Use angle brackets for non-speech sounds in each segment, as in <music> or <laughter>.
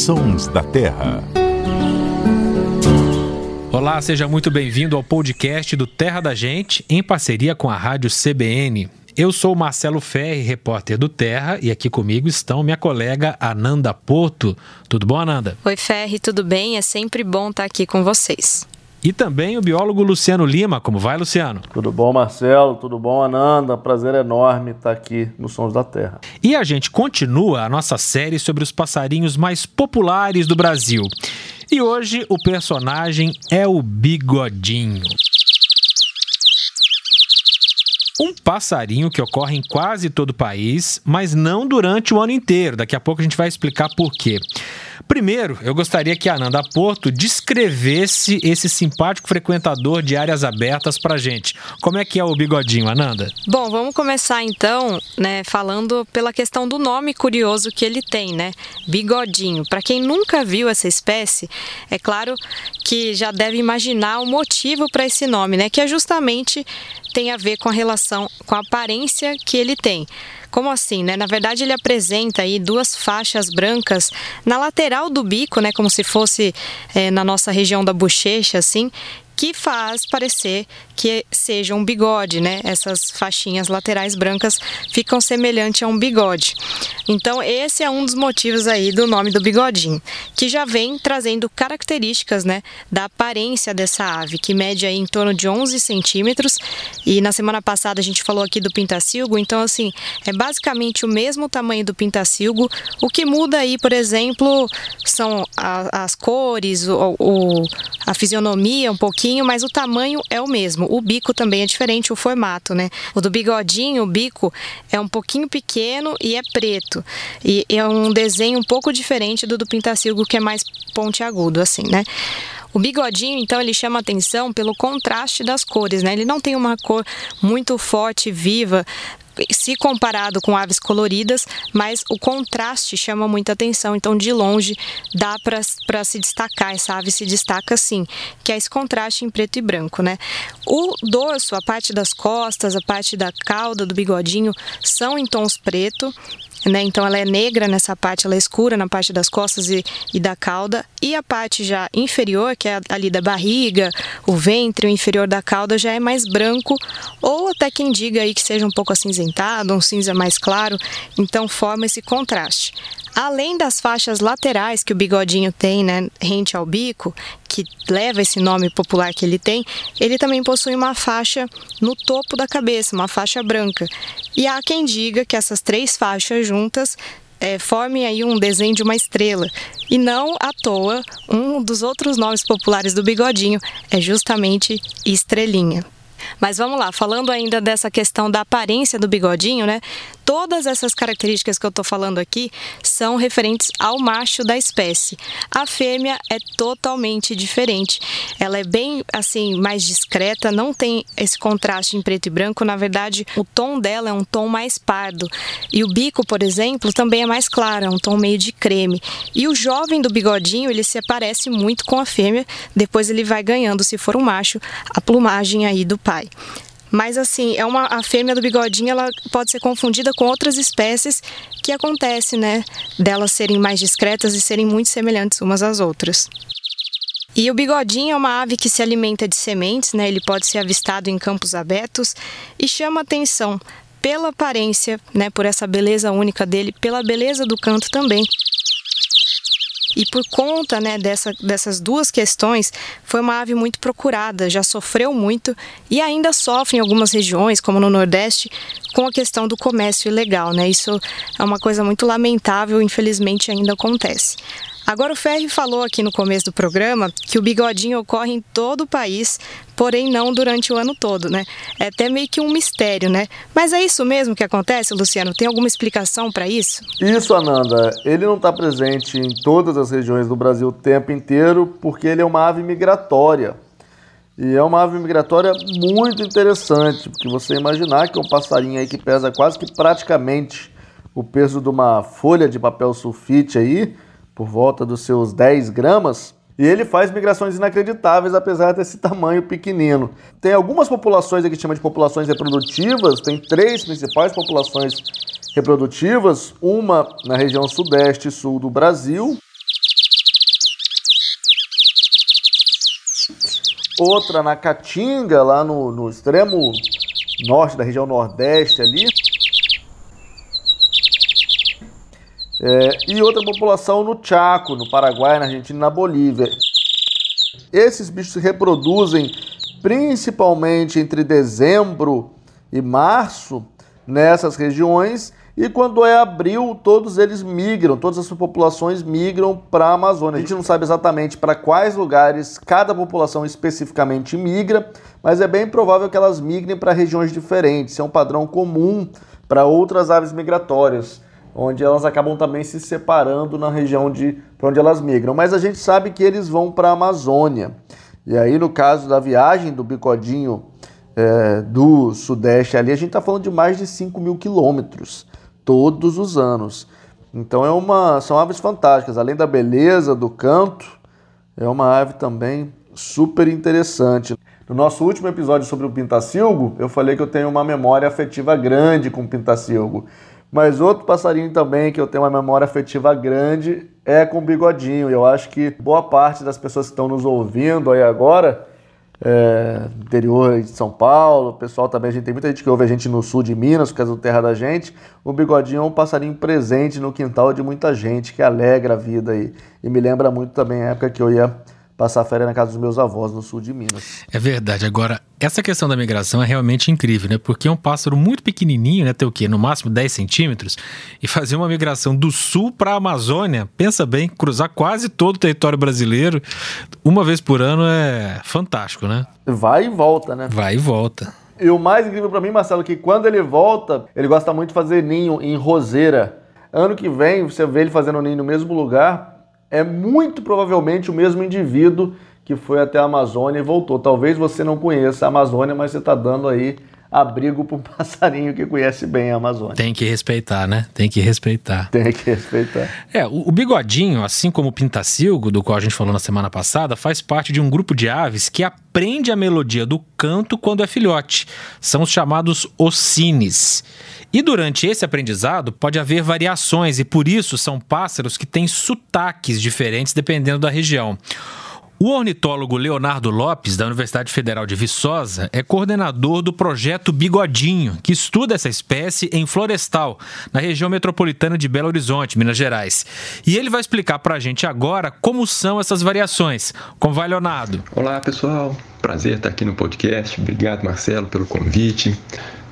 Sons da Terra. Olá, seja muito bem-vindo ao podcast do Terra da Gente, em parceria com a Rádio CBN. Eu sou Marcelo Ferri, repórter do Terra, e aqui comigo estão minha colega Ananda Porto. Tudo bom, Ananda? Oi, Ferri, tudo bem? É sempre bom estar aqui com vocês. E também o biólogo Luciano Lima. Como vai, Luciano? Tudo bom, Marcelo? Tudo bom, Ananda? Prazer enorme estar aqui no Sons da Terra. E a gente continua a nossa série sobre os passarinhos mais populares do Brasil. E hoje o personagem é o Bigodinho. Um passarinho que ocorre em quase todo o país, mas não durante o ano inteiro. Daqui a pouco a gente vai explicar por quê. Primeiro, eu gostaria que a Ananda Porto descrevesse esse simpático frequentador de áreas abertas pra gente. Como é que é o bigodinho, Ananda? Bom, vamos começar então, né, falando pela questão do nome curioso que ele tem, né? Bigodinho. Para quem nunca viu essa espécie, é claro que já deve imaginar o motivo para esse nome, né? Que é justamente tem a ver com a relação, com a aparência que ele tem. Como assim, né? Na verdade, ele apresenta aí duas faixas brancas na lateral do bico, né? Como se fosse é, na nossa região da bochecha, assim, que faz parecer que seja um bigode, né? Essas faixinhas laterais brancas ficam semelhantes a um bigode. Então, esse é um dos motivos aí do nome do bigodinho, que já vem trazendo características, né, da aparência dessa ave, que mede aí em torno de 11 centímetros. E na semana passada a gente falou aqui do pintacilgo, então, assim, é basicamente o mesmo tamanho do pintacilgo. O que muda aí, por exemplo, são a, as cores, o, o, a fisionomia um pouquinho, mas o tamanho é o mesmo. O bico também é diferente, o formato, né? O do bigodinho, o bico é um pouquinho pequeno e é preto. E é um desenho um pouco diferente do do pintacilgo, que é mais pontiagudo, assim, né? O bigodinho, então, ele chama atenção pelo contraste das cores, né? Ele não tem uma cor muito forte, viva, se comparado com aves coloridas, mas o contraste chama muita atenção. Então, de longe, dá para se destacar. Essa ave se destaca sim, que é esse contraste em preto e branco, né? O dorso, a parte das costas, a parte da cauda do bigodinho são em tons preto né? Então ela é negra nessa parte, ela é escura na parte das costas e, e, da cauda. E a parte já inferior, que é ali da barriga, o ventre, o inferior da cauda, já é mais branco, ou até quem diga aí que seja um pouco acinzentado, um cinza mais claro. Então forma esse contraste. Além das faixas laterais que o bigodinho tem, né, rente ao bico, que leva esse nome popular que ele tem, ele também possui uma faixa no topo da cabeça, uma faixa branca. E há quem diga que essas três faixas juntas é, formem aí um desenho de uma estrela. E não à toa, um dos outros nomes populares do bigodinho é justamente estrelinha. Mas vamos lá, falando ainda dessa questão da aparência do bigodinho, né? Todas essas características que eu estou falando aqui são referentes ao macho da espécie. A fêmea é totalmente diferente. Ela é bem assim mais discreta, não tem esse contraste em preto e branco. Na verdade, o tom dela é um tom mais pardo. E o bico, por exemplo, também é mais claro, é um tom meio de creme. E o jovem do bigodinho, ele se parece muito com a fêmea. Depois ele vai ganhando, se for um macho, a plumagem aí do pai. Mas assim, é uma a fêmea do bigodinho, ela pode ser confundida com outras espécies que acontece, né, delas serem mais discretas e serem muito semelhantes umas às outras. E o bigodinho é uma ave que se alimenta de sementes, né? Ele pode ser avistado em campos abertos e chama atenção pela aparência, né, por essa beleza única dele, pela beleza do canto também. E por conta né, dessa, dessas duas questões, foi uma ave muito procurada, já sofreu muito e ainda sofre em algumas regiões, como no Nordeste, com a questão do comércio ilegal. Né? Isso é uma coisa muito lamentável, infelizmente ainda acontece. Agora, o Ferri falou aqui no começo do programa que o bigodinho ocorre em todo o país, porém não durante o ano todo, né? É até meio que um mistério, né? Mas é isso mesmo que acontece, Luciano? Tem alguma explicação para isso? Isso, Ananda. Ele não está presente em todas as regiões do Brasil o tempo inteiro porque ele é uma ave migratória. E é uma ave migratória muito interessante, porque você imaginar que um passarinho aí que pesa quase que praticamente o peso de uma folha de papel sulfite aí, por volta dos seus 10 gramas, e ele faz migrações inacreditáveis, apesar desse tamanho pequenino. Tem algumas populações aqui que chama de populações reprodutivas, tem três principais populações reprodutivas, uma na região sudeste e sul do Brasil, outra na Caatinga, lá no, no extremo norte da região nordeste ali, É, e outra população no Chaco, no Paraguai, na Argentina e na Bolívia. Esses bichos se reproduzem principalmente entre dezembro e março nessas regiões e quando é abril, todos eles migram, todas as populações migram para a Amazônia. A gente não sabe exatamente para quais lugares cada população especificamente migra, mas é bem provável que elas migrem para regiões diferentes. Isso é um padrão comum para outras aves migratórias, onde elas acabam também se separando na região de para onde elas migram. Mas a gente sabe que eles vão para a Amazônia. E aí, no caso da viagem do bicodinho é, do Sudeste ali, a gente está falando de mais de 5 mil quilômetros todos os anos. Então é uma, são aves fantásticas. Além da beleza do canto, é uma ave também super interessante. No nosso último episódio sobre o pintacilgo, eu falei que eu tenho uma memória afetiva grande com o pintacilgo. Mas outro passarinho também que eu tenho uma memória afetiva grande é com o bigodinho. Eu acho que boa parte das pessoas que estão nos ouvindo aí agora é, interior de São Paulo, pessoal também, a gente tem muita gente que ouve a gente no sul de Minas, por causa do terra da gente. O bigodinho é um passarinho presente no quintal de muita gente, que alegra a vida aí. E me lembra muito também a época que eu ia passar férias na casa dos meus avós no sul de Minas. É verdade. Agora, essa questão da migração é realmente incrível, né? Porque é um pássaro muito pequenininho, né? Tem o quê? No máximo 10 centímetros. E fazer uma migração do sul para a Amazônia, pensa bem, cruzar quase todo o território brasileiro uma vez por ano é fantástico, né? Vai e volta, né? Vai e volta. E o mais incrível para mim, Marcelo, é que quando ele volta, ele gosta muito de fazer ninho em roseira. Ano que vem, você vê ele fazendo ninho no mesmo lugar, é muito provavelmente o mesmo indivíduo que foi até a Amazônia e voltou. Talvez você não conheça a Amazônia, mas você está dando aí abrigo para <laughs> um passarinho que conhece bem a Amazônia. Tem que respeitar, né? Tem que respeitar. Tem que respeitar. É, o, o, bigodinho, assim como o pintacilgo, do qual a gente falou na semana passada, faz parte de um grupo de aves que aprende a melodia do canto quando é filhote. São os chamados ocines. E durante esse aprendizado pode haver variações e por isso são pássaros que têm sotaques diferentes dependendo da região. O ornitólogo Leonardo Lopes, da Universidade Federal de Viçosa, é coordenador do projeto Bigodinho, que estuda essa espécie em Florestal, na região metropolitana de Belo Horizonte, Minas Gerais. E ele vai explicar para a gente agora como são essas variações. Como vai, Leonardo? Olá, pessoal. Prazer estar aqui no podcast. Obrigado, Marcelo, pelo convite.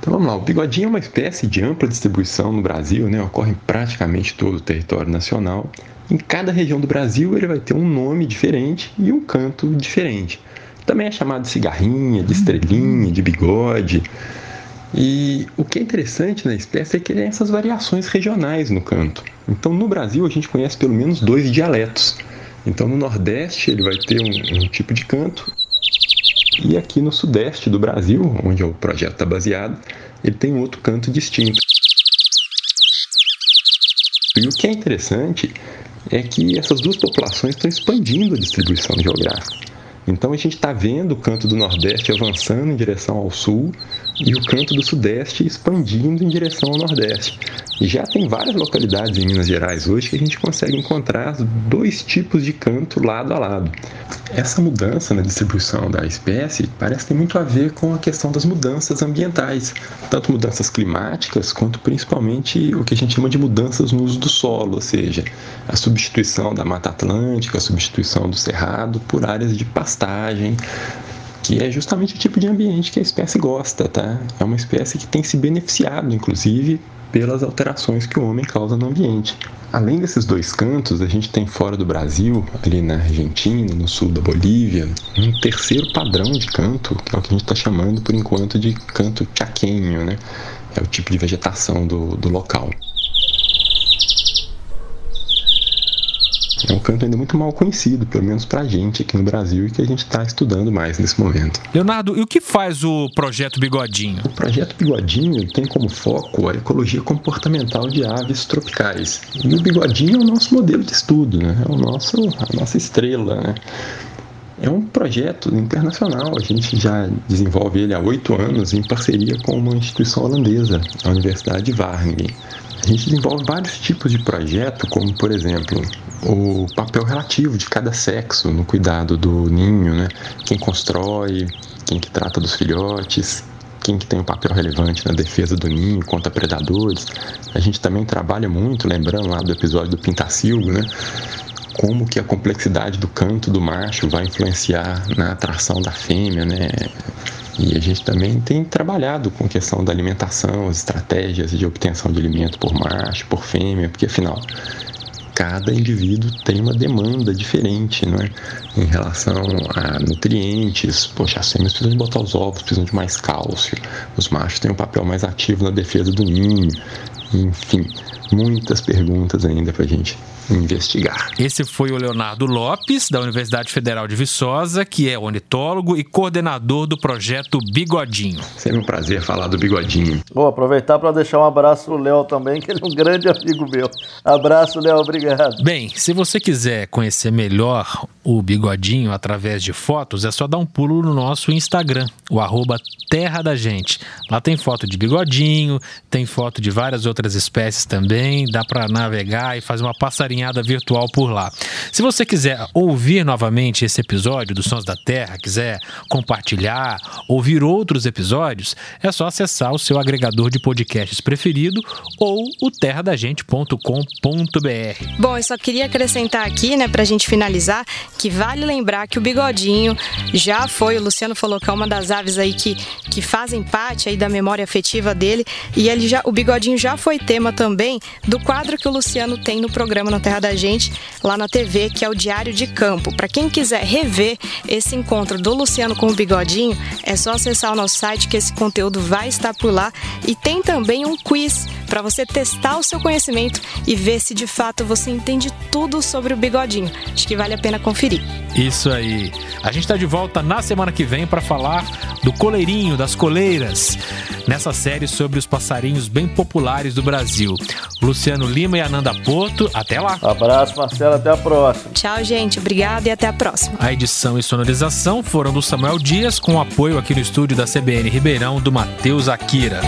Então vamos lá, o bigodinho é uma espécie de ampla distribuição no Brasil, né? ocorre em praticamente todo o território nacional. Em cada região do Brasil ele vai ter um nome diferente e um canto diferente. Também é chamado de cigarrinha, de estrelinha, de bigode. E o que é interessante na espécie é que ele tem essas variações regionais no canto. Então no Brasil a gente conhece pelo menos dois dialetos. Então no Nordeste ele vai ter um, um tipo de canto e aqui no sudeste do Brasil, onde o projeto está baseado, ele tem outro canto distinto. E o que é interessante é que essas duas populações estão expandindo a distribuição geográfica. Então a gente está vendo o canto do Nordeste avançando em direção ao Sul e o canto do Sudeste expandindo em direção ao Nordeste. Já tem várias localidades em Minas Gerais hoje que a gente consegue encontrar dois tipos de canto lado a lado. Essa mudança na distribuição da espécie parece ter muito a ver com a questão das mudanças ambientais, tanto mudanças climáticas quanto principalmente o que a gente chama de mudanças no uso do solo, ou seja, a substituição da Mata Atlântica, a substituição do cerrado por áreas de pastagem, que é justamente o tipo de ambiente que a espécie gosta, tá? É uma espécie que tem se beneficiado, inclusive, pelas alterações que o homem causa no ambiente. Além desses dois cantos, a gente tem fora do Brasil, ali na Argentina, no sul da Bolívia, um terceiro padrão de canto, que é o que a gente está chamando por enquanto de canto chaquenho, né? É o tipo de vegetação do, do local. É um canto ainda muito mal conhecido, pelo menos para a gente aqui no Brasil, e que a gente está estudando mais nesse momento. Leonardo, e o que faz o projeto Bigodinho? O projeto Bigodinho tem como foco a ecologia comportamental de aves tropicais. E o Bigodinho é o nosso modelo de estudo, né? é o nosso, a nossa estrela. Né? É um projeto internacional, a gente já desenvolve ele há oito anos em parceria com uma instituição holandesa, a Universidade de Wageningen. A A gente desenvolve vários tipos de projeto, como por exemplo o papel relativo de cada sexo no cuidado do ninho, né? Quem constrói, quem que trata dos filhotes, quem que tem um papel relevante na defesa do ninho contra predadores. A gente também trabalha muito, lembrando lá do episódio do Pintacilgo, né? Como que a complexidade do canto do macho vai influenciar na atração da fêmea, né? E a gente também tem trabalhado com a questão da alimentação, as estratégias de obtenção de alimento por macho, por fêmea, porque afinal cada indivíduo tem uma demanda diferente, né? Em relação a nutrientes, poxa, as fêmeas precisam de botar os ovos, precisam de mais cálcio, os machos têm um papel mais ativo na defesa do ninho, enfim, muitas perguntas ainda para a gente investigar. Esse foi o Leonardo Lopes, da Universidade Federal de Viçosa, que é ornitólogo e coordenador do projeto Bigodinho. Sempre um prazer falar do Bigodinho. Vou aproveitar para deixar um abraço pro Léo também, que ele é um grande amigo meu. Abraço, Léo, obrigado. Bem, se você quiser conhecer melhor o Bigodinho através de fotos, é só dar um pulo no nosso Instagram, o arroba Terra da Gente. Lá tem foto de bigodinho, tem foto de várias outras espécies também, dá para navegar e fazer uma passarinhada virtual por lá. Se você quiser ouvir novamente esse episódio dos Sons da Terra, quiser compartilhar, ouvir outros episódios, é só acessar o seu agregador de podcasts preferido ou o terradagente.com.br. Bom, eu só queria acrescentar aqui, né, pra gente finalizar, que vale lembrar que o bigodinho já foi, o Luciano falou que é uma das aves aí que, que fazem parte aí da memória afetiva dele, e ele já, o bigodinho já foi tema também do quadro que o Luciano tem no programa Na Terra da Gente, lá na TV, que é o Diário de Campo. Para quem quiser rever esse encontro do Luciano com o bigodinho, é só acessar o nosso site que esse conteúdo vai estar por lá e tem também um quiz para você testar o seu conhecimento e ver se de fato você entende tudo sobre o bigodinho. Acho que vale a pena conferir. Isso aí. A gente está de volta na semana que vem para falar do coleirinho, das coleiras, nessa série sobre os passarinhos bem populares do Brasil. Luciano Lima e Ananda Porto, até lá. Abraço, Marcelo, até a próxima. Tchau, gente. Obrigada e até a próxima. A edição e sonorização foram do Samuel Dias, com apoio aqui no estúdio da CBN Ribeirão do Matheus Akira.